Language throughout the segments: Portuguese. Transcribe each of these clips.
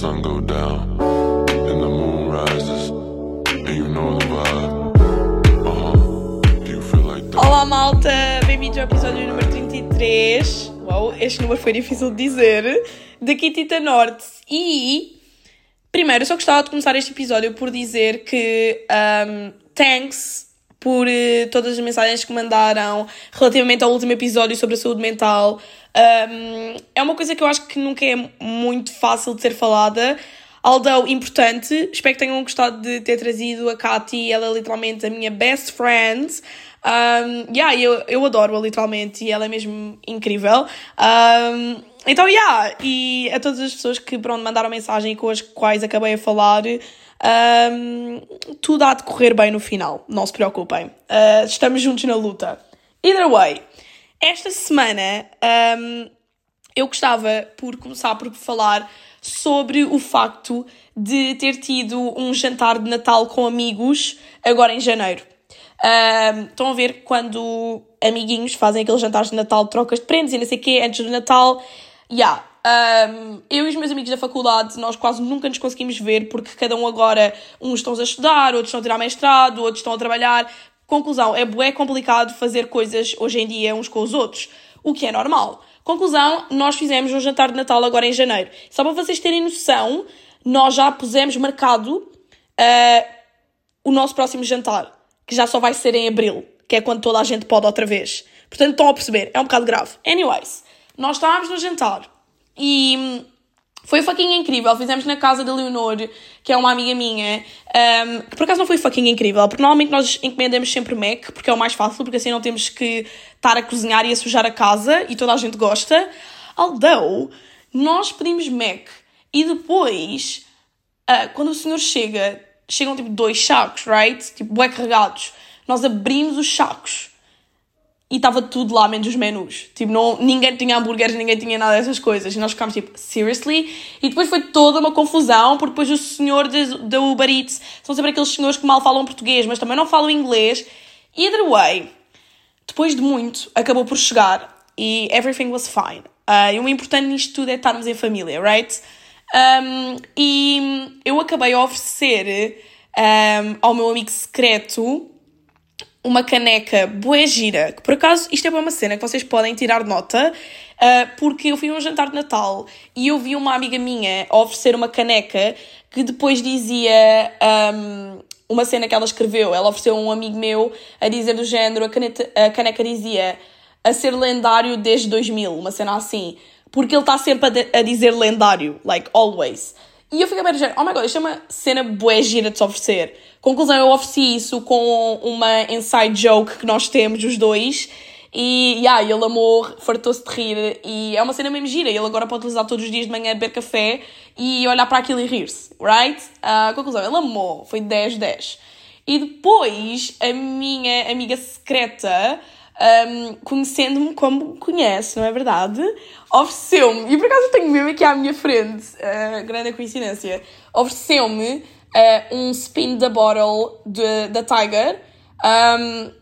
sun go down and the moon rises, and you know the vibe. Uh-huh. Do you feel like that? Olá malta, bem-vindos ao episódio número 33. Uau, este número foi difícil de dizer. Daqui Tita Norte. E primeiro, eu só gostava de começar este episódio por dizer que um, thanks por eh, todas as mensagens que mandaram relativamente ao último episódio sobre a saúde mental. Um, é uma coisa que eu acho que nunca é muito fácil de ser falada. Although importante, espero que tenham gostado de ter trazido a Katy, ela é literalmente a minha best friend. Um, yeah, eu, eu adoro-a literalmente e ela é mesmo incrível. Um, então, yeah, e a todas as pessoas que pronto, mandaram mensagem e com as quais acabei a falar, um, tudo há de correr bem no final, não se preocupem. Uh, estamos juntos na luta. Either way, esta semana um, eu gostava por começar por falar sobre o facto de ter tido um jantar de Natal com amigos agora em janeiro. Um, estão a ver quando amiguinhos fazem aqueles jantares de Natal, trocas de prendas e não sei o quê, antes do Natal. Yeah. Um, eu e os meus amigos da faculdade, nós quase nunca nos conseguimos ver porque cada um agora, uns estão a estudar, outros estão a tirar mestrado, outros estão a trabalhar. Conclusão, é bué complicado fazer coisas hoje em dia uns com os outros, o que é normal. Conclusão, nós fizemos um jantar de Natal agora em janeiro. Só para vocês terem noção, nós já pusemos marcado uh, o nosso próximo jantar, que já só vai ser em abril, que é quando toda a gente pode outra vez. Portanto, estão a perceber, é um bocado grave. Anyways, nós estávamos no jantar e foi fucking incrível. Fizemos na casa da Leonor, que é uma amiga minha, um, que por acaso não foi fucking incrível, porque normalmente nós encomendamos sempre Mac, porque é o mais fácil, porque assim não temos que estar a cozinhar e a sujar a casa e toda a gente gosta. Although, nós pedimos Mac e depois, uh, quando o senhor chega, chegam tipo dois sacos, right? Tipo, bué carregados. Nós abrimos os sacos e estava tudo lá, menos os menus. Tipo, não, ninguém tinha hambúrgueres, ninguém tinha nada dessas coisas. E nós ficámos tipo, seriously? E depois foi toda uma confusão, porque depois o senhor da Uber Eats são sempre aqueles senhores que mal falam português, mas também não falam inglês. Either way, depois de muito, acabou por chegar e everything was fine. Uh, e o importante nisto tudo é estarmos em família, right? Um, e eu acabei a oferecer um, ao meu amigo secreto uma caneca bué gira, que por acaso isto é uma cena que vocês podem tirar nota, uh, porque eu fui a um jantar de Natal e eu vi uma amiga minha oferecer uma caneca que depois dizia um, uma cena que ela escreveu. Ela ofereceu a um amigo meu a dizer do género, a, caneta, a caneca dizia a ser lendário desde 2000, uma cena assim. Porque ele está sempre a, de, a dizer lendário, like always. E eu fiquei bem dizer, oh my god, isto é uma cena bué gira de se oferecer. Conclusão, eu ofereci isso com uma inside joke que nós temos, os dois. E yeah, ele amou, fartou-se de rir. E é uma cena mesmo gira. Ele agora pode utilizar todos os dias de manhã, beber café e olhar para aquilo e rir-se, right? Uh, conclusão, ele amou, foi 10-10. E depois, a minha amiga secreta um, conhecendo-me como conhece, não é verdade? Ofereceu-me, e por acaso eu tenho mesmo aqui à minha frente, uh, grande coincidência, ofereceu-me uh, um spin da bottle de, da Tiger, um,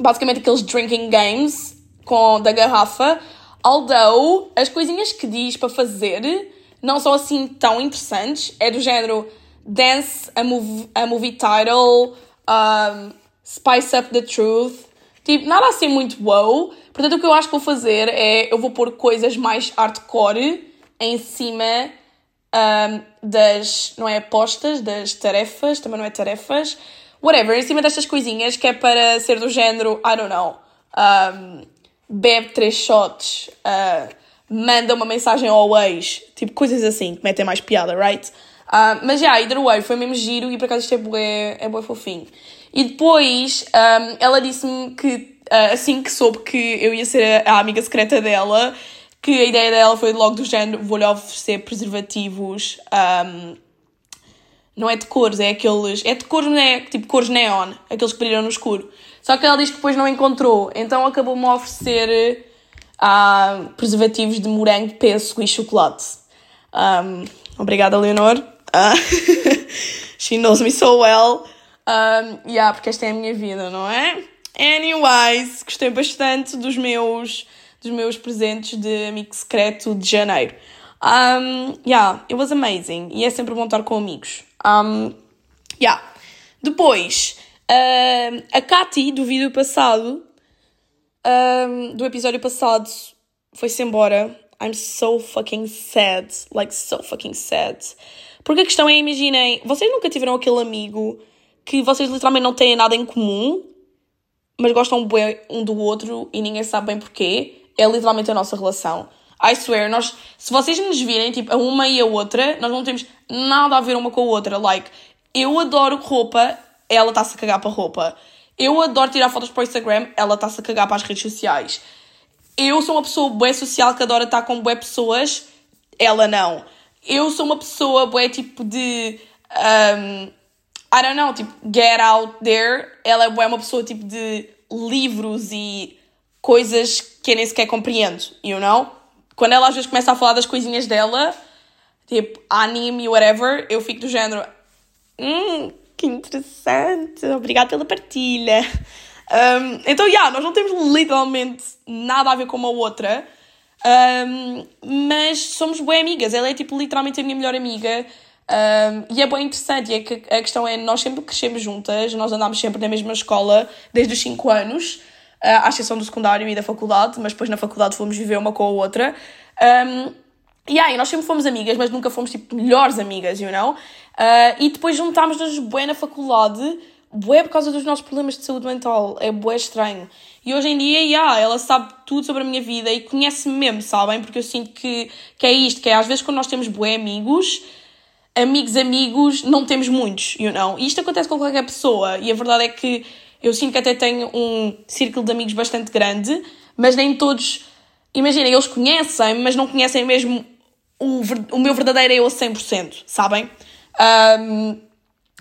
basicamente aqueles drinking games com, da garrafa, although as coisinhas que diz para fazer não são assim tão interessantes, é do género dance a movie, a movie title, um, spice up the truth, Tipo, nada assim muito wow. Portanto, o que eu acho que vou fazer é eu vou pôr coisas mais hardcore em cima um, das, não é apostas, das tarefas, também não é tarefas, whatever, em cima destas coisinhas que é para ser do género, I don't know, um, bebe três shots, uh, manda uma mensagem ao ex, tipo coisas assim que metem mais piada, right? Uh, mas já, yeah, either way, foi mesmo giro e por acaso isto é bué, é bué fofinho. E depois um, ela disse-me que, uh, assim que soube que eu ia ser a, a, amiga secreta dela, que a ideia dela foi logo do género: vou-lhe oferecer preservativos. Um, não é de cores, é aqueles. É de cores, não é tipo cores neon, aqueles que brilham no escuro. Só que ela diz que depois não encontrou, então acabou-me a oferecer uh, preservativos de morango, pêssego e chocolate. Um, obrigada, Leonor. Uh, she knows me so well. Um, yeah, porque esta é a minha vida, não é? Anyways, gostei bastante dos meus, dos meus presentes de amigo secreto de janeiro. Um, yeah, it was amazing. E é sempre bom estar com amigos. Um, yeah. Depois, a Katy, do vídeo passado, um, do episódio passado, foi-se embora. I'm so fucking sad. Like, so fucking sad. Porque a questão é, imaginem, vocês nunca tiveram aquele amigo que vocês literalmente não têm nada em comum, mas gostam bem um do outro e ninguém sabe bem porquê. É literalmente a nossa relação. I swear, nós, se vocês nos virem, tipo, a uma e a outra, nós não temos nada a ver uma com a outra. Like, eu adoro roupa, ela está-se a cagar para roupa. Eu adoro tirar fotos para o Instagram, ela está-se a cagar para as redes sociais. Eu sou uma pessoa bué social que adora estar com bué pessoas, ela não. Eu sou uma pessoa bué tipo de. Um, I don't know, tipo, get out there. Ela é uma pessoa tipo de livros e coisas que eu nem sequer compreendo, you know? Quando ela às vezes começa a falar das coisinhas dela, tipo anime whatever, eu fico do género. Hum, que interessante, obrigada pela partilha. Um, então, já, yeah, nós não temos literalmente nada a ver com uma outra, um, mas somos boas amigas. Ela é tipo literalmente a minha melhor amiga. Um, e é bem interessante, é que a questão é, nós sempre crescemos juntas, nós andámos sempre na mesma escola desde os 5 anos, uh, à exceção do secundário e da faculdade, mas depois na faculdade fomos viver uma com a outra. Um, e aí, nós sempre fomos amigas, mas nunca fomos tipo melhores amigas, you know? Uh, e depois juntámos-nos bué na faculdade, bué por causa dos nossos problemas de saúde mental. É bué estranho. E hoje em dia, yeah, ela sabe tudo sobre a minha vida e conhece-me mesmo, sabem? Porque eu sinto que, que é isto, que é às vezes quando nós temos bué amigos, amigos, amigos, não temos muitos, you know? E isto acontece com qualquer pessoa. E a verdade é que eu sinto que até tenho um círculo de amigos bastante grande, mas nem todos imaginem, eles conhecem, mas não conhecem mesmo o, o meu verdadeiro eu a 100%, sabem? Um,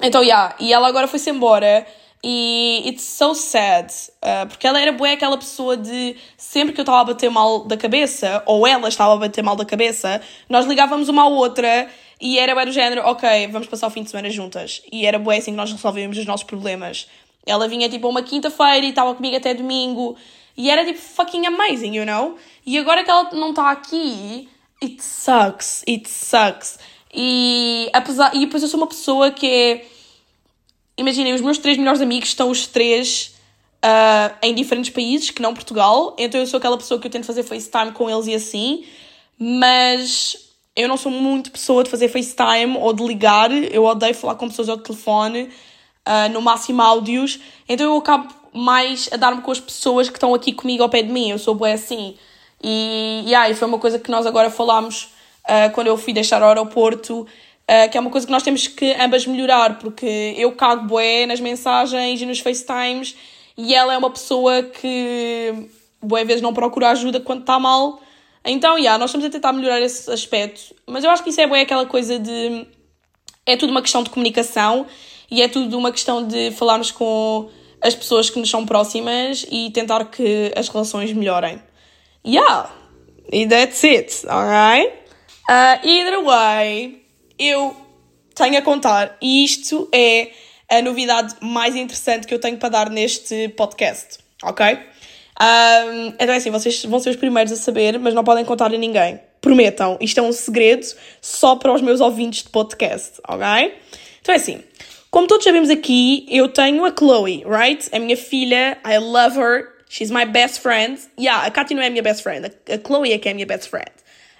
então, yeah, e ela agora foi-se embora e it's so sad, uh, porque ela era boa aquela pessoa de sempre que eu estava a bater mal da cabeça, ou ela estava a bater mal da cabeça, nós ligávamos uma à outra e era bem do género, ok, vamos passar o fim de semana juntas. E era boa assim que nós resolvíamos os nossos problemas. Ela vinha tipo uma quinta-feira e estava comigo até domingo. E era tipo fucking amazing, you know? E agora que ela não está aqui, it sucks, it sucks. E apesar. E depois eu sou uma pessoa que é. Imaginem, os meus três melhores amigos estão os três uh, em diferentes países, que não Portugal. Então eu sou aquela pessoa que eu tento fazer FaceTime com eles e assim. Mas eu não sou muito pessoa de fazer FaceTime ou de ligar. Eu odeio falar com pessoas ao telefone, uh, no máximo áudios. Então eu acabo mais a dar-me com as pessoas que estão aqui comigo ao pé de mim. Eu sou boa assim. E, aí foi uma coisa que nós agora falámos uh, quando eu fui deixar o aeroporto, uh, que é uma coisa que nós temos que ambas melhorar, porque eu cago boé nas mensagens e nos FaceTimes e ela é uma pessoa que boé vezes não procura ajuda quando está mal. Então, yeah, nós estamos a tentar melhorar esse aspecto, mas eu acho que isso é boé aquela coisa de. É tudo uma questão de comunicação e é tudo uma questão de falarmos com as pessoas que nos são próximas e tentar que as relações melhorem. Yeah, e that's it, alright? Uh, either way, eu tenho a contar, e isto é a novidade mais interessante que eu tenho para dar neste podcast, ok? Um, então é assim, vocês vão ser os primeiros a saber, mas não podem contar a ninguém. Prometam, isto é um segredo só para os meus ouvintes de podcast, ok? Então é assim, como todos sabemos aqui, eu tenho a Chloe, right? A minha filha, I love her, she's my best friend. Yeah, a Katy não é a minha best friend, a Chloe é que é a minha best friend.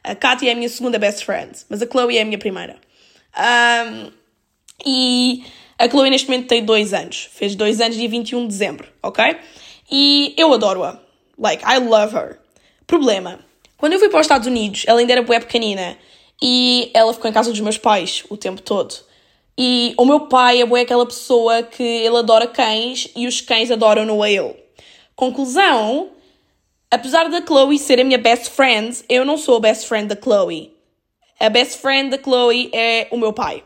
A Katy é a minha segunda best friend, mas a Chloe é a minha primeira. Um, e a Chloe neste momento tem dois anos, fez dois anos dia 21 de dezembro, ok? E eu adoro-a. Like, I love her. Problema. Quando eu fui para os Estados Unidos, ela ainda era bué pequenina e ela ficou em casa dos meus pais o tempo todo. E o meu pai é bué aquela pessoa que ele adora cães e os cães adoram-no a ele. Conclusão, apesar da Chloe ser a minha best friend, eu não sou a best friend da Chloe. A best friend da Chloe é o meu pai.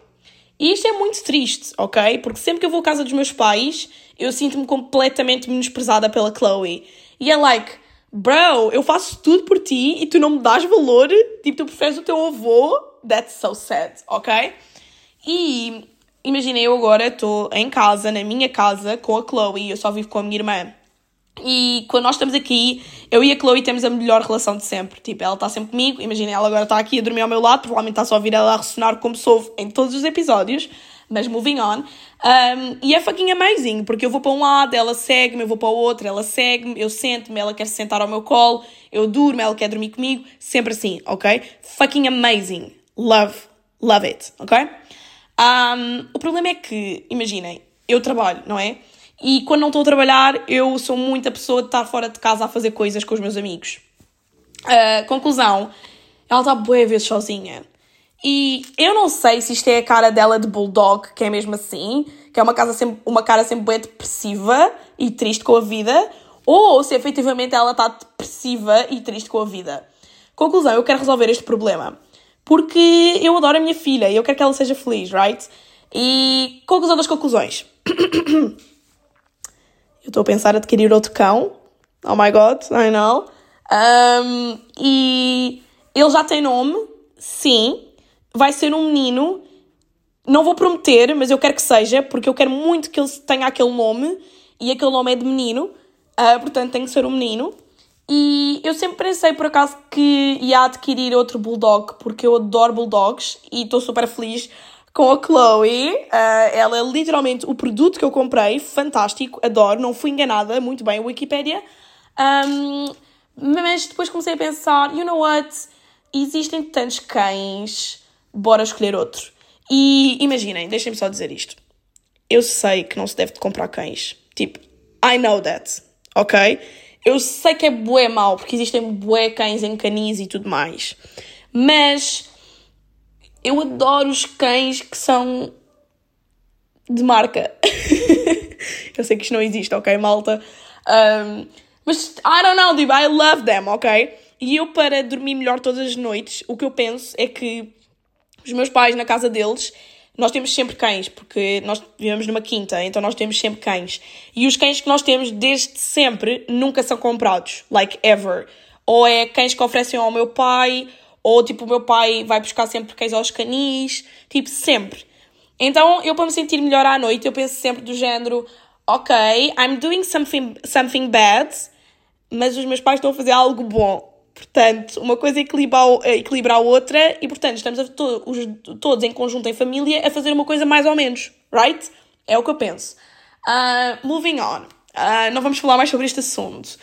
E isto é muito triste, ok? Porque sempre que eu vou à casa dos meus pais, eu sinto-me completamente menosprezada pela Chloe. E é like, bro, eu faço tudo por ti e tu não me dás valor, tipo, tu preferes o teu avô. That's so sad, ok? E imaginem, eu agora estou em casa, na minha casa, com a Chloe, eu só vivo com a minha irmã. E quando nós estamos aqui, eu e a Chloe temos a melhor relação de sempre. Tipo, ela está sempre comigo, imagina, ela agora está aqui a dormir ao meu lado, provavelmente está só a ouvir ela a ressonar como soube em todos os episódios, mas moving on. Um, e é fucking amazing, porque eu vou para um lado, ela segue-me, eu vou para o outro, ela segue-me, eu sento-me, ela quer se sentar ao meu colo, eu durmo, ela quer dormir comigo, sempre assim, ok? Fucking amazing. Love, love it, ok? Um, o problema é que, imaginem, eu trabalho, não é? E quando não estou a trabalhar, eu sou muito a pessoa de estar fora de casa a fazer coisas com os meus amigos. Uh, conclusão, ela está boa vezes sozinha. E eu não sei se isto é a cara dela de bulldog, que é mesmo assim, que é uma, casa sempre, uma cara sempre bem depressiva e triste com a vida, ou se efetivamente ela está depressiva e triste com a vida. Conclusão, eu quero resolver este problema. Porque eu adoro a minha filha e eu quero que ela seja feliz, right? E conclusão das conclusões. Eu estou a pensar adquirir outro cão. Oh my god, I know. Um, e ele já tem nome, sim. Vai ser um menino. Não vou prometer, mas eu quero que seja, porque eu quero muito que ele tenha aquele nome. E aquele nome é de menino. Uh, portanto, tem que ser um menino. E eu sempre pensei, por acaso, que ia adquirir outro bulldog, porque eu adoro bulldogs e estou super feliz com a Chloe. Uh, ela é literalmente o produto que eu comprei, fantástico, adoro, não fui enganada, muito bem, Wikipedia. Um, mas depois comecei a pensar, you know what? Existem tantos cães, bora escolher outro. E imaginem, deixem-me só dizer isto. Eu sei que não se deve comprar cães. Tipo, I know that, ok? Eu sei que é bué mau, porque existem bué cães em canis e tudo mais. Mas eu adoro os cães que são de marca. eu sei que isto não existe, ok, malta? Um, mas I don't know, dude, I love them, ok? E eu, para dormir melhor todas as noites, o que eu penso é que os meus pais, na casa deles, nós temos sempre cães, porque nós vivemos numa quinta, então nós temos sempre cães. E os cães que nós temos desde sempre nunca são comprados, like ever. Ou é cães que oferecem ao meu pai, ou tipo, o meu pai vai buscar sempre cães aos canis, tipo, sempre. Então, eu para me sentir melhor à noite, eu penso sempre do género, ok, I'm doing something, something bad, mas os meus pais estão a fazer algo bom. Portanto, uma coisa equilibra, equilibra a outra e, portanto, estamos a, to, os, todos em conjunto, em família, a fazer uma coisa mais ou menos, right? É o que eu penso. Uh, moving on. Uh, não vamos falar mais sobre este assunto.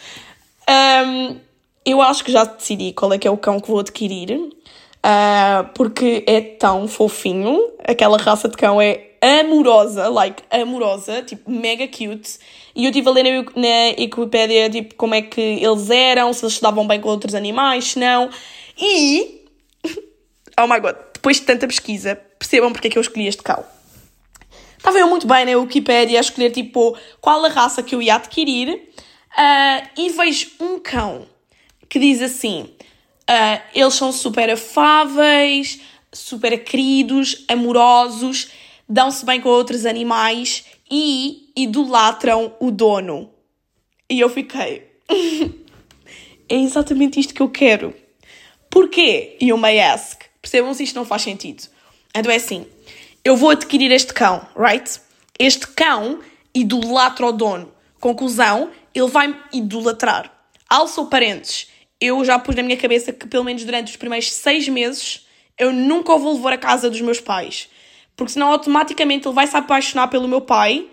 Um, eu acho que já decidi qual é que é o cão que vou adquirir, uh, porque é tão fofinho, aquela raça de cão é amorosa, like, amorosa, tipo, mega cute. E eu estive a ler na, na Wikipedia, tipo, como é que eles eram, se eles se davam bem com outros animais, se não. E, oh my god, depois de tanta pesquisa, percebam porque é que eu escolhi este cão. Estava eu muito bem na Wikipedia a escolher, tipo, qual a raça que eu ia adquirir, uh, e vejo um cão que diz assim: uh, eles são super afáveis, super queridos, amorosos, dão-se bem com outros animais e idolatram o dono. E eu fiquei. é exatamente isto que eu quero. Porquê? You may ask. Percebam se isto não faz sentido. Então é assim: eu vou adquirir este cão, right? Este cão idolatra o dono. Conclusão, ele vai idolatrar. Also parentes, eu já pus na minha cabeça que pelo menos durante os primeiros seis meses eu nunca vou levar à casa dos meus pais. Porque senão automaticamente ele vai se apaixonar pelo meu pai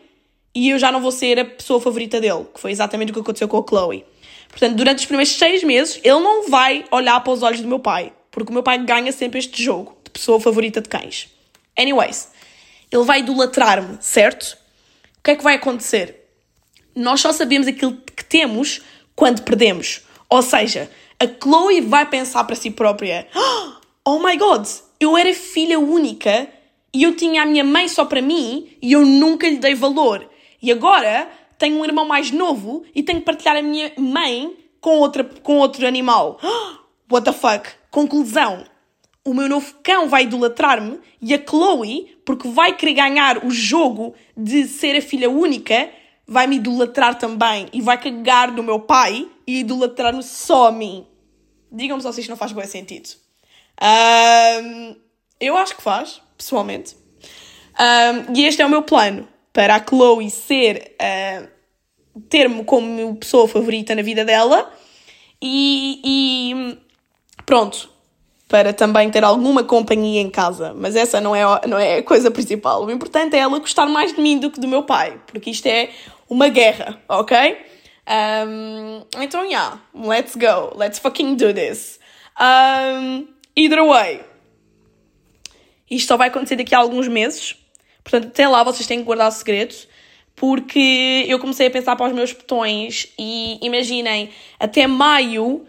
e eu já não vou ser a pessoa favorita dele, que foi exatamente o que aconteceu com a Chloe. Portanto, durante os primeiros seis meses, ele não vai olhar para os olhos do meu pai, porque o meu pai ganha sempre este jogo de pessoa favorita de cães. Anyways, ele vai idolatrar-me, certo? O que é que vai acontecer? Nós só sabemos aquilo que temos quando perdemos. Ou seja, a Chloe vai pensar para si própria: Oh my god, eu era filha única e eu tinha a minha mãe só para mim e eu nunca lhe dei valor. E agora tenho um irmão mais novo e tenho que partilhar a minha mãe com, outra, com outro animal. What the fuck? Conclusão. O meu novo cão vai idolatrar-me e a Chloe, porque vai querer ganhar o jogo de ser a filha única, vai me idolatrar também e vai cagar no meu pai e idolatrar-me só a mim. Digam-me só se isto não faz bom sentido. Um, eu acho que faz, pessoalmente. Um, e este é o meu plano para a Chloe ser uh, ter-me como pessoa favorita na vida dela e, e pronto, para também ter alguma companhia em casa. Mas essa não é, não é a coisa principal. O importante é ela gostar mais de mim do que do meu pai, porque isto é uma guerra, ok? Um, então, yeah, let's go. Let's fucking do this. Um, either way, isto só vai acontecer daqui a alguns meses. Portanto, até lá vocês têm que guardar segredos. Porque eu comecei a pensar para os meus botões e imaginem, até maio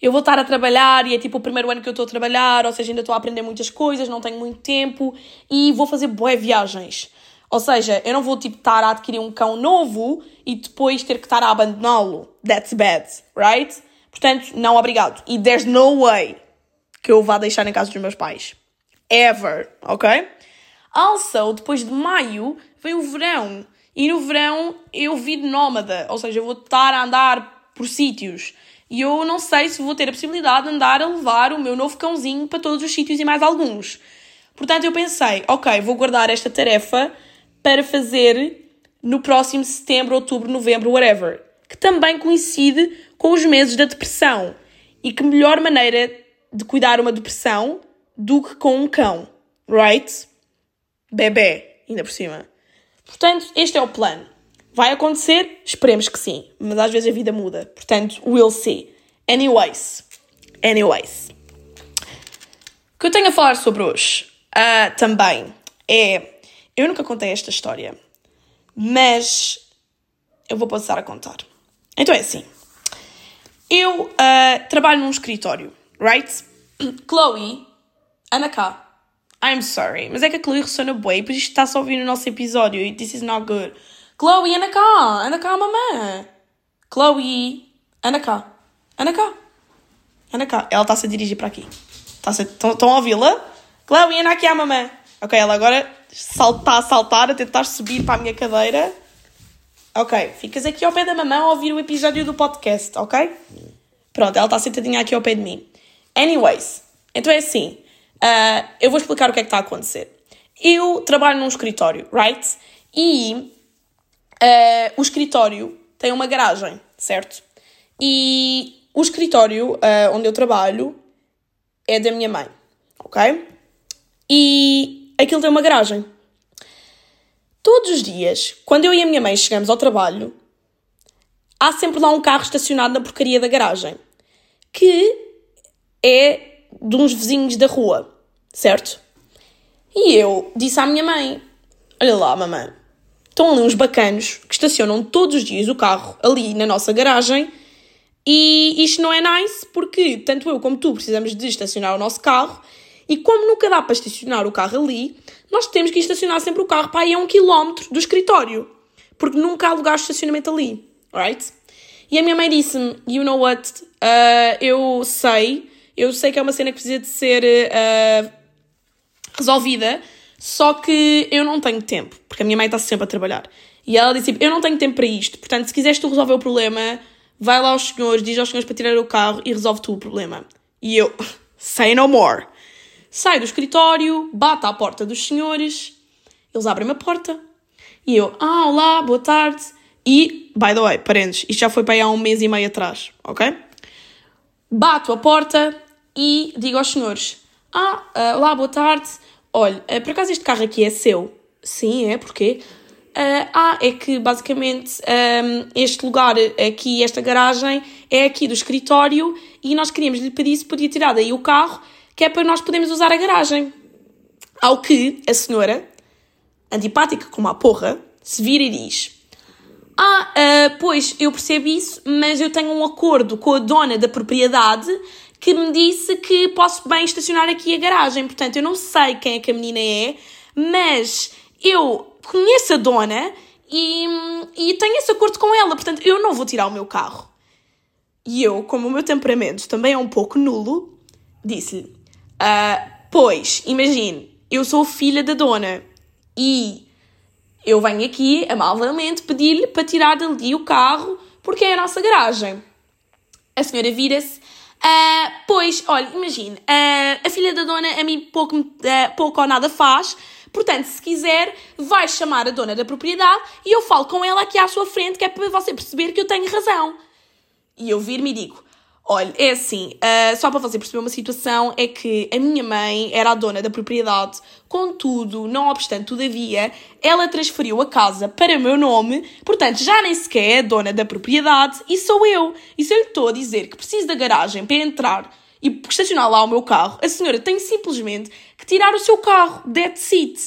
eu vou estar a trabalhar e é tipo o primeiro ano que eu estou a trabalhar, ou seja, ainda estou a aprender muitas coisas, não tenho muito tempo e vou fazer boé viagens. Ou seja, eu não vou tipo estar a adquirir um cão novo e depois ter que estar a abandoná-lo. That's bad, right? Portanto, não obrigado. E there's no way que eu vá deixar em casa dos meus pais. Ever, ok? Also, depois de maio, vem o verão. E no verão eu vi nómada, ou seja, eu vou estar a andar por sítios. E eu não sei se vou ter a possibilidade de andar a levar o meu novo cãozinho para todos os sítios e mais alguns. Portanto, eu pensei, ok, vou guardar esta tarefa para fazer no próximo setembro, outubro, novembro, whatever. Que também coincide com os meses da depressão. E que melhor maneira de cuidar uma depressão do que com um cão, right? Bebê, ainda por cima. Portanto, este é o plano. Vai acontecer? Esperemos que sim. Mas às vezes a vida muda. Portanto, we'll see. Anyways. Anyways. O que eu tenho a falar sobre hoje uh, também é. Eu nunca contei esta história, mas eu vou passar a contar. Então é assim. Eu uh, trabalho num escritório, right? Chloe, anda cá. I'm sorry, mas é que a Chloe ressona bué, pois isto está-se a ouvir no nosso episódio e this is not good. Chloe, anda cá, anda cá, mamãe. Chloe, anda cá, anda cá, anda cá. Ela está-se a dirigir para aqui. Estão a ouvi-la? Chloe, anda aqui à mamãe. Ok, ela agora está a saltar, a tentar subir para a minha cadeira. Ok, ficas aqui ao pé da mamãe a ouvir o episódio do podcast, ok? Pronto, ela está sentadinha aqui ao pé de mim. Anyways, então é assim. Uh, eu vou explicar o que é que está a acontecer. Eu trabalho num escritório, right? E Uh, o escritório tem uma garagem, certo? E o escritório uh, onde eu trabalho é da minha mãe, ok? E aquilo tem uma garagem. Todos os dias, quando eu e a minha mãe chegamos ao trabalho, há sempre lá um carro estacionado na porcaria da garagem, que é de uns vizinhos da rua, certo? E eu disse à minha mãe: Olha lá, mamãe, estão ali uns bacanos que estacionam todos os dias o carro ali na nossa garagem e isto não é nice porque tanto eu como tu precisamos de estacionar o nosso carro e como nunca dá para estacionar o carro ali, nós temos que estacionar sempre o carro para aí a um quilómetro do escritório porque nunca há lugar de estacionamento ali, right? E a minha mãe disse-me, you know what, uh, eu sei, eu sei que é uma cena que precisa de ser uh, resolvida, só que eu não tenho tempo, porque a minha mãe está sempre a trabalhar. E ela disse: Eu não tenho tempo para isto, portanto, se quiseres tu resolver o problema, vai lá aos senhores, diz aos senhores para tirar o carro e resolve tu o problema. E eu, say no more. Saio do escritório, bato à porta dos senhores, eles abrem-me a porta. E eu, ah, olá, boa tarde. E, by the way, parentes, isto já foi para aí há um mês e meio atrás, ok? Bato a porta e digo aos senhores, ah, uh, olá, boa tarde. Olha, uh, por acaso este carro aqui é seu? Sim, é, porquê? Uh, ah, é que basicamente este lugar aqui, esta garagem, é aqui do escritório e nós queríamos lhe pedir se podia tirar daí o carro, que é para nós podermos usar a garagem. Ao que a senhora, antipática como a porra, se vira e diz: Ah, uh, pois eu percebo isso, mas eu tenho um acordo com a dona da propriedade que me disse que posso bem estacionar aqui a garagem. Portanto, eu não sei quem é que a menina é, mas eu conheço a dona e, e tenho esse acordo com ela. Portanto, eu não vou tirar o meu carro. E eu, como o meu temperamento também é um pouco nulo, disse-lhe: uh, Pois, imagine, eu sou filha da dona e eu venho aqui amavelmente pedir-lhe para tirar dali o carro porque é a nossa garagem. A senhora vira-se Uh, pois, olha, imagine, uh, a filha da dona a mim pouco, uh, pouco ou nada faz, Portanto, se quiser, vai chamar a dona da propriedade e eu falo com ela aqui à sua frente, que é para você perceber que eu tenho razão. E eu vir-me e digo: Olha, é assim, uh, só para você perceber uma situação, é que a minha mãe era a dona da propriedade, contudo, não obstante, todavia, ela transferiu a casa para meu nome, portanto, já nem sequer é dona da propriedade e sou eu. E se eu lhe estou a dizer que preciso da garagem para entrar e estacionar lá o meu carro, a senhora tem simplesmente que tirar o seu carro, that's it.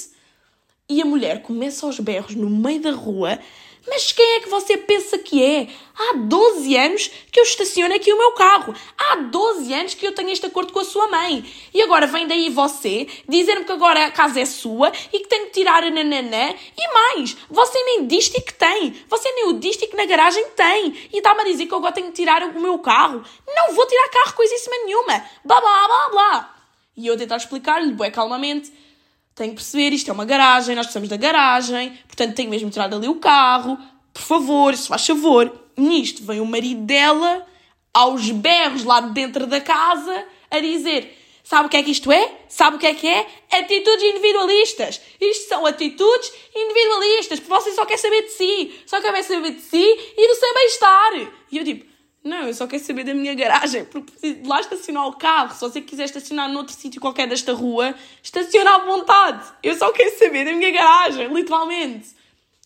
E a mulher começa aos berros no meio da rua mas quem é que você pensa que é? Há 12 anos que eu estaciono aqui o meu carro. Há 12 anos que eu tenho este acordo com a sua mãe. E agora vem daí você dizer-me que agora a casa é sua e que tenho que tirar a nananã. E mais, você nem que tem. Você nem o que na garagem tem. E está-me a dizer que eu agora tenho que tirar o meu carro. Não vou tirar carro coisíssima nenhuma. Blá blá blá blá. E eu tentar explicar-lhe, bem calmamente tenho que perceber, isto é uma garagem, nós precisamos da garagem, portanto tenho mesmo tirar dali o carro, por favor, se faz favor. Nisto vem o marido dela, aos berros lá dentro da casa, a dizer: Sabe o que é que isto é? Sabe o que é que é? Atitudes individualistas. Isto são atitudes individualistas, porque você só quer saber de si, só quer saber de si e do seu bem-estar. E eu tipo, não, eu só quero saber da minha garagem, porque lá estacionar o carro. Se você quiser estacionar noutro sítio qualquer desta rua, estaciona à vontade. Eu só quero saber da minha garagem, literalmente.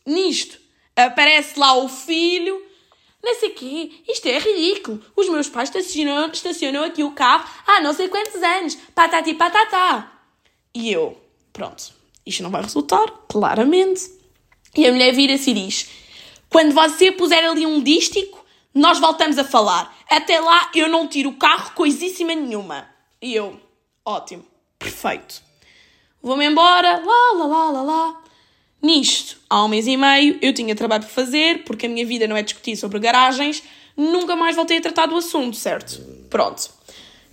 Nisto, aparece lá o filho, não sei quê, isto é ridículo. Os meus pais estacionam, estacionam aqui o carro há não sei quantos anos, patati patatá. E eu, pronto, isto não vai resultar, claramente. E a mulher vira-se e diz: quando você puser ali um dístico, nós voltamos a falar. Até lá eu não tiro o carro coisíssima nenhuma. E eu, ótimo, perfeito. Vou-me embora, lá, lá, lá, lá, lá. Nisto, há um mês e meio, eu tinha trabalho para fazer, porque a minha vida não é discutir sobre garagens, nunca mais voltei a tratar do assunto, certo? Pronto.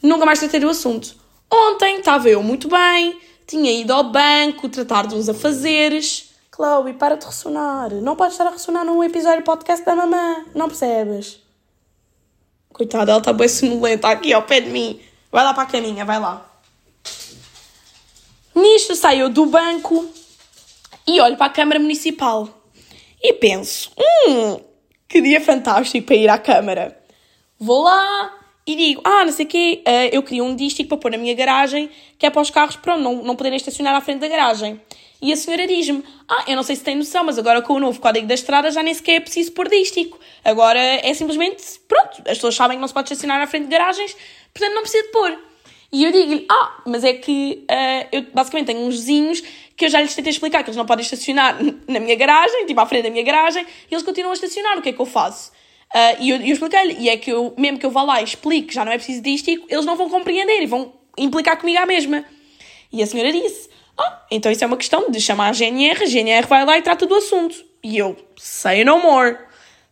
Nunca mais tratei do assunto. Ontem estava eu muito bem, tinha ido ao banco tratar de uns afazeres Chloe, para de ressonar. Não podes estar a ressonar num episódio podcast da mamã. Não percebes? Coitada, ela está bem sonolenta aqui ao pé de mim. Vai lá para a caminha, vai lá. Nisto saiu do banco e olho para a Câmara Municipal. E penso, hum, que dia fantástico para ir à Câmara. Vou lá e digo, ah, não sei o quê, uh, eu queria um dístico para pôr na minha garagem, que é para os carros, pronto, não, não poderem estacionar à frente da garagem. E a senhora diz-me: Ah, eu não sei se tem noção, mas agora com o novo código da estrada já nem sequer é preciso pôr dístico. Agora é simplesmente, pronto, as pessoas sabem que não se pode estacionar à frente de garagens, portanto não precisa de pôr. E eu digo-lhe: Ah, mas é que uh, eu basicamente tenho uns vizinhos que eu já lhes tentei explicar que eles não podem estacionar na minha garagem, tipo à frente da minha garagem, e eles continuam a estacionar. O que é que eu faço? Uh, e eu, eu expliquei-lhe, e é que eu, mesmo que eu vá lá e explique que já não é preciso dístico, eles não vão compreender e vão implicar comigo à mesma. E a senhora disse: ah, então isso é uma questão de chamar a GNR, a GNR vai lá e trata do assunto. E eu, say no more.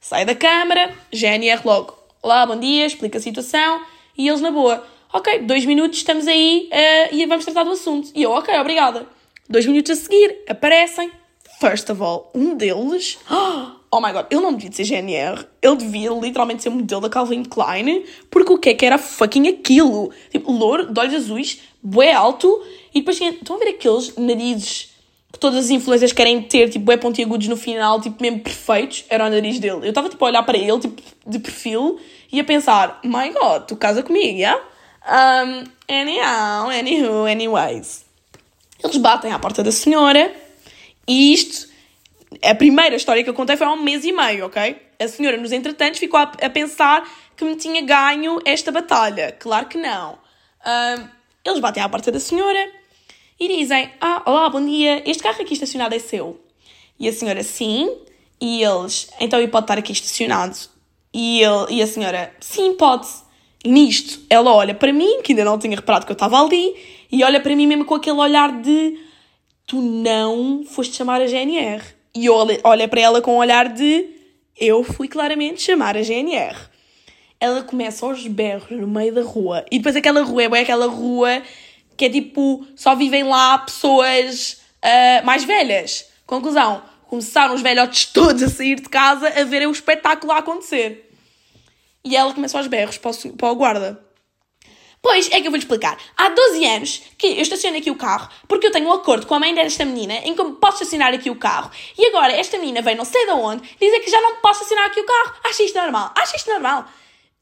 Sai da câmara, GNR logo. Olá, bom dia, explica a situação. E eles na boa. Ok, dois minutos, estamos aí uh, e vamos tratar do assunto. E eu, ok, obrigada. Dois minutos a seguir, aparecem. First of all, um deles. Oh my god, ele não devia ser GNR. Ele devia literalmente ser modelo da Calvin Klein. Porque o que é que era fucking aquilo? Tipo, louro, de olhos azuis, bué alto e depois tinha, estão a ver aqueles narizes que todas as influências querem ter, tipo, é pontiagudos no final, tipo, mesmo perfeitos? Era o nariz dele. Eu estava, tipo, a olhar para ele, tipo, de perfil, e a pensar, my god, tu casa comigo, yeah? Um, anyhow, anywho, anyways. Eles batem à porta da senhora, e isto, a primeira história que eu contei foi há um mês e meio, ok? A senhora, nos entretantos, ficou a, a pensar que me tinha ganho esta batalha. Claro que não. Um, eles batem à porta da senhora, e dizem: Ah, olá, bom dia, este carro aqui estacionado é seu. E a senhora, sim. E eles, então ele pode estar aqui estacionado. E, ele, e a senhora, sim, pode. Nisto, ela olha para mim, que ainda não tinha reparado que eu estava ali, e olha para mim mesmo com aquele olhar de: Tu não foste chamar a GNR. E olha, olha para ela com um olhar de: Eu fui claramente chamar a GNR. Ela começa aos berros no meio da rua. E depois aquela rua é aquela rua que é tipo, só vivem lá pessoas uh, mais velhas. Conclusão, começaram os velhotes todos a sair de casa a verem o espetáculo a acontecer. E ela começou aos berros para o, guarda. Pois é que eu vou-lhe explicar. Há 12 anos que eu estaciono aqui o carro porque eu tenho um acordo com a mãe desta menina em que eu posso estacionar aqui o carro. E agora esta menina vem não sei de onde dizer que já não posso estacionar aqui o carro. Acha isto normal? Acha isto normal?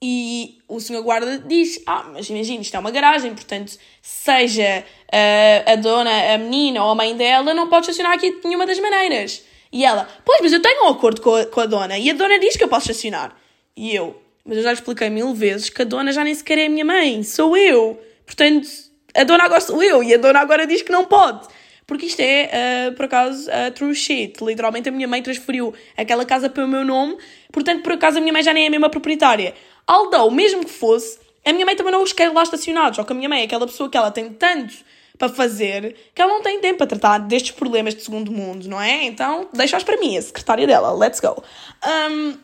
E o senhor guarda diz: Ah, mas imagina, isto é uma garagem, portanto, seja uh, a dona, a menina ou a mãe dela, não pode estacionar aqui de nenhuma das maneiras. E ela: Pois, mas eu tenho um acordo com a, com a dona e a dona diz que eu posso estacionar. E eu: Mas eu já expliquei mil vezes que a dona já nem sequer é a minha mãe, sou eu. Portanto, a dona agora sou eu e a dona agora diz que não pode. Porque isto é, uh, por acaso, uh, true shit. Literalmente a minha mãe transferiu aquela casa para o meu nome, portanto, por acaso, a minha mãe já nem é a mesma proprietária. Although, mesmo que fosse, a minha mãe também não os quer lá estacionados. Ou que a minha mãe é aquela pessoa que ela tem tanto para fazer que ela não tem tempo para tratar destes problemas de segundo mundo, não é? Então, deixa-os para mim, a secretária dela. Let's go. Um,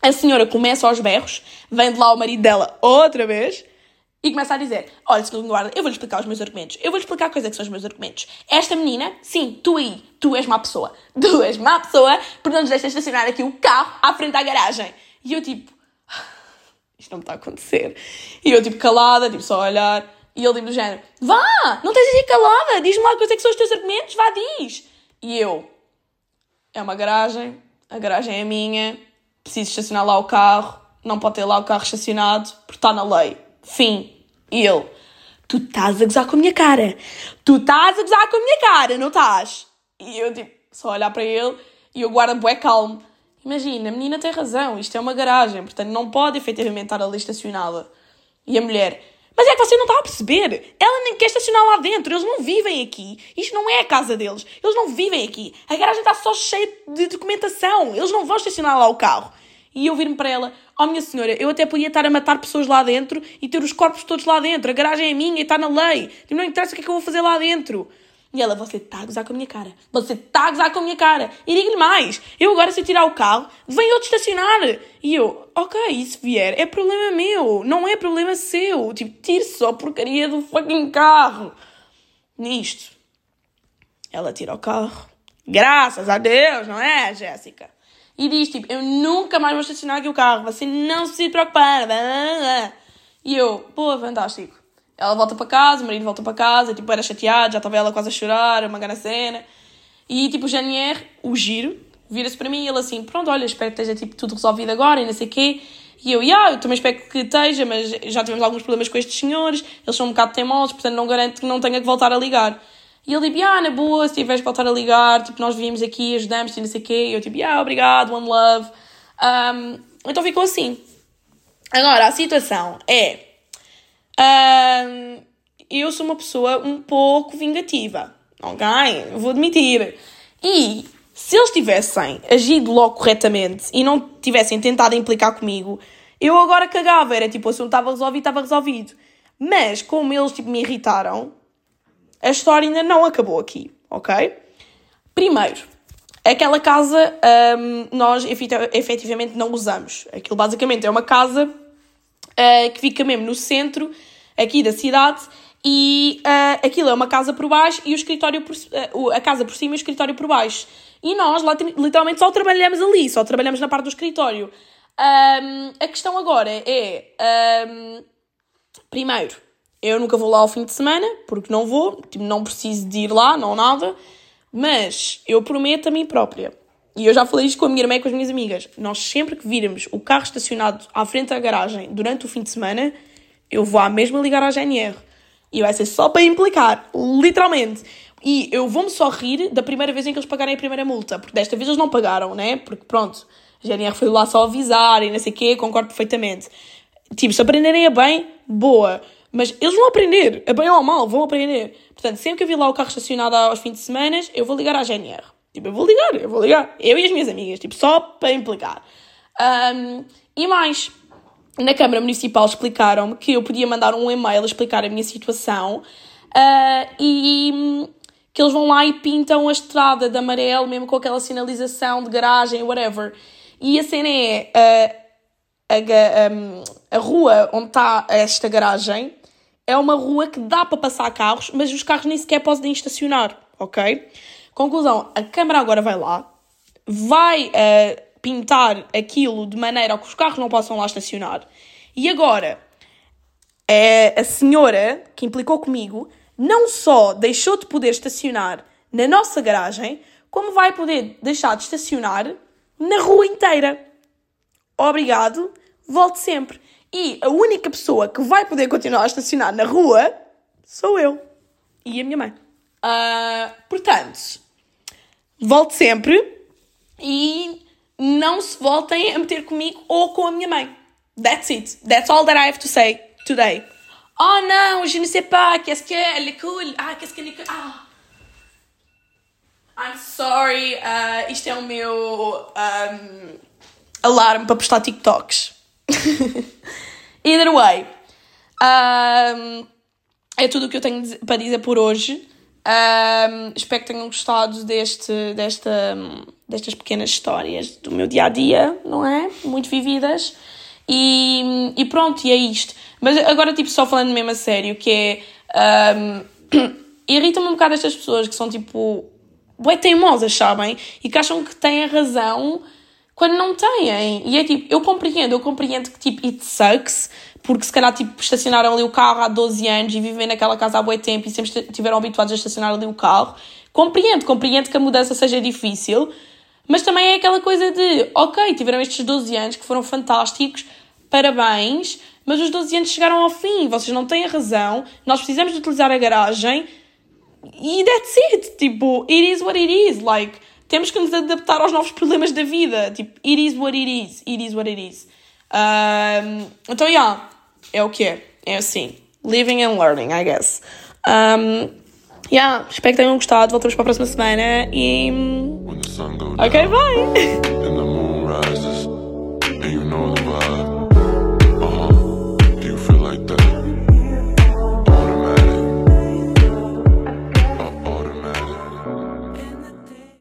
a senhora começa aos berros, vem de lá o marido dela outra vez e começa a dizer: Olha, segundo guarda, eu vou-lhe explicar os meus argumentos. Eu vou-lhe explicar quais é que são os meus argumentos. Esta menina, sim, tu aí, tu és má pessoa. Tu és má pessoa porque não nos deixas estacionar aqui o carro à frente da garagem. E eu, tipo, isto não está a acontecer. E eu, tipo, calada, tipo, só a olhar. E ele, tipo, do género, vá, não tens ir calada, diz-me lá quais é que são os teus argumentos, vá, diz. E eu, é uma garagem, a garagem é minha, preciso estacionar lá o carro, não pode ter lá o carro estacionado, porque está na lei. Fim. E ele, tu estás a gozar com a minha cara. Tu estás a gozar com a minha cara, não estás? E eu, tipo, só olhar para ele e eu guardo bué calmo. Imagina, a menina tem razão, isto é uma garagem, portanto não pode efetivamente estar ali estacionada. E a mulher, mas é que você não está a perceber. Ela nem quer estacionar lá dentro, eles não vivem aqui. Isto não é a casa deles, eles não vivem aqui. A garagem está só cheia de documentação, eles não vão estacionar lá o carro. E eu vir-me para ela, oh minha senhora, eu até podia estar a matar pessoas lá dentro e ter os corpos todos lá dentro. A garagem é minha e está na lei. Não interessa o que é que eu vou fazer lá dentro. E ela, você está a gozar com a minha cara. Você está a gozar com a minha cara. E digo-lhe mais, eu agora se eu tirar o carro, vem outro estacionar. E eu, ok, se vier, é problema meu, não é problema seu. Tipo, tire só a porcaria do fucking carro. Nisto, ela tira o carro. Graças a Deus, não é, Jéssica? E diz, tipo, eu nunca mais vou estacionar aqui o carro, você não se preocupar. E eu, pô, fantástico. Ela volta para casa, o marido volta para casa, tipo, era chateado, já estava ela quase a chorar, uma grande cena. E, tipo, o Janier, o giro, vira-se para mim e ele assim, pronto, olha, espero que esteja, tipo, tudo resolvido agora e não sei o quê. E eu, yeah, eu também espero que esteja, mas já tivemos alguns problemas com estes senhores, eles são um bocado teimosos, portanto não garanto que não tenha que voltar a ligar. E ele, tipo, ah, na boa, se tiveres que voltar a ligar, tipo, nós viemos aqui, ajudamos e não sei o quê. E eu, tipo, ah, obrigado, one love. Um, então ficou assim. Agora, a situação é eu sou uma pessoa um pouco vingativa, ok? Vou admitir. E se eles tivessem agido logo corretamente e não tivessem tentado implicar comigo, eu agora cagava. Era tipo, o assunto estava resolvido, estava resolvido. Mas, como eles tipo, me irritaram, a história ainda não acabou aqui, ok? Primeiro, aquela casa um, nós efetivamente não usamos. Aquilo basicamente é uma casa uh, que fica mesmo no centro aqui da cidade e uh, aquilo é uma casa por baixo e o escritório por, uh, a casa por cima e o escritório por baixo. E nós lá literalmente só trabalhamos ali, só trabalhamos na parte do escritório. Um, a questão agora é um, primeiro, eu nunca vou lá ao fim de semana, porque não vou, tipo, não preciso de ir lá, não nada, mas eu prometo a mim própria. E eu já falei isto com a minha irmã e com as minhas amigas. Nós sempre que virmos o carro estacionado à frente da garagem durante o fim de semana, eu vou à mesma ligar à GNR. E vai ser só para implicar, literalmente. E eu vou-me só rir da primeira vez em que eles pagarem a primeira multa, porque desta vez eles não pagaram, né? Porque pronto, a GNR foi lá só avisar e não sei o quê, concordo perfeitamente. Tipo, se aprenderem a bem, boa. Mas eles vão aprender, a bem ou a mal, vão aprender. Portanto, sempre que eu vi lá o carro estacionado aos fins de semana, eu vou ligar à GNR. Tipo, eu vou ligar, eu vou ligar. Eu e as minhas amigas, tipo, só para implicar. Um, e mais, na Câmara Municipal explicaram-me que eu podia mandar um e-mail a explicar a minha situação uh, e que eles vão lá e pintam a estrada de amarelo, mesmo com aquela sinalização de garagem, whatever. E a cena é uh, a, um, a rua onde está esta garagem é uma rua que dá para passar carros, mas os carros nem sequer podem estacionar, ok? Conclusão, a Câmara agora vai lá, vai uh, pintar aquilo de maneira a que os carros não possam lá estacionar. E agora, é a senhora que implicou comigo não só deixou de poder estacionar na nossa garagem, como vai poder deixar de estacionar na rua inteira. Obrigado, volte sempre. E a única pessoa que vai poder continuar a estacionar na rua sou eu e a minha mãe. Uh, portanto, volte sempre e não se voltem a meter comigo ou com a minha mãe. That's it. That's all that I have to say today. Oh não, je ne sais pas, qu'est-ce qu'elle est cool. Ah, qu'est-ce qu'elle est cool. Ah. I'm sorry, uh, isto é o meu um, alarme para postar TikToks. Either way, um, é tudo o que eu tenho para dizer por hoje. Um, espero que tenham gostado deste, desta, destas pequenas histórias do meu dia a dia, não é? Muito vividas. E, e pronto, e é isto. Mas agora, tipo, só falando mesmo a sério, que é. Um, Irrita-me um bocado estas pessoas que são tipo. Ué, teimosas, sabem? E que acham que têm a razão quando não têm. E é tipo, eu compreendo, eu compreendo que tipo, it sucks, porque se calhar tipo, estacionaram ali o carro há 12 anos e vivem naquela casa há muito tempo e sempre estiveram habituados a estacionar ali o carro. Compreendo, compreendo que a mudança seja difícil, mas também é aquela coisa de, ok, tiveram estes 12 anos que foram fantásticos, parabéns, mas os 12 anos chegaram ao fim, vocês não têm a razão, nós precisamos de utilizar a garagem e that's it. Tipo, it is what it is. Like, temos que nos adaptar aos novos problemas da vida. Tipo, it is what it is. It is what it is. Um, então, yeah, é o que é. É assim. Living and learning, I guess. Um, yeah, espero que tenham gostado. Voltamos para a próxima semana e. Ok, bye!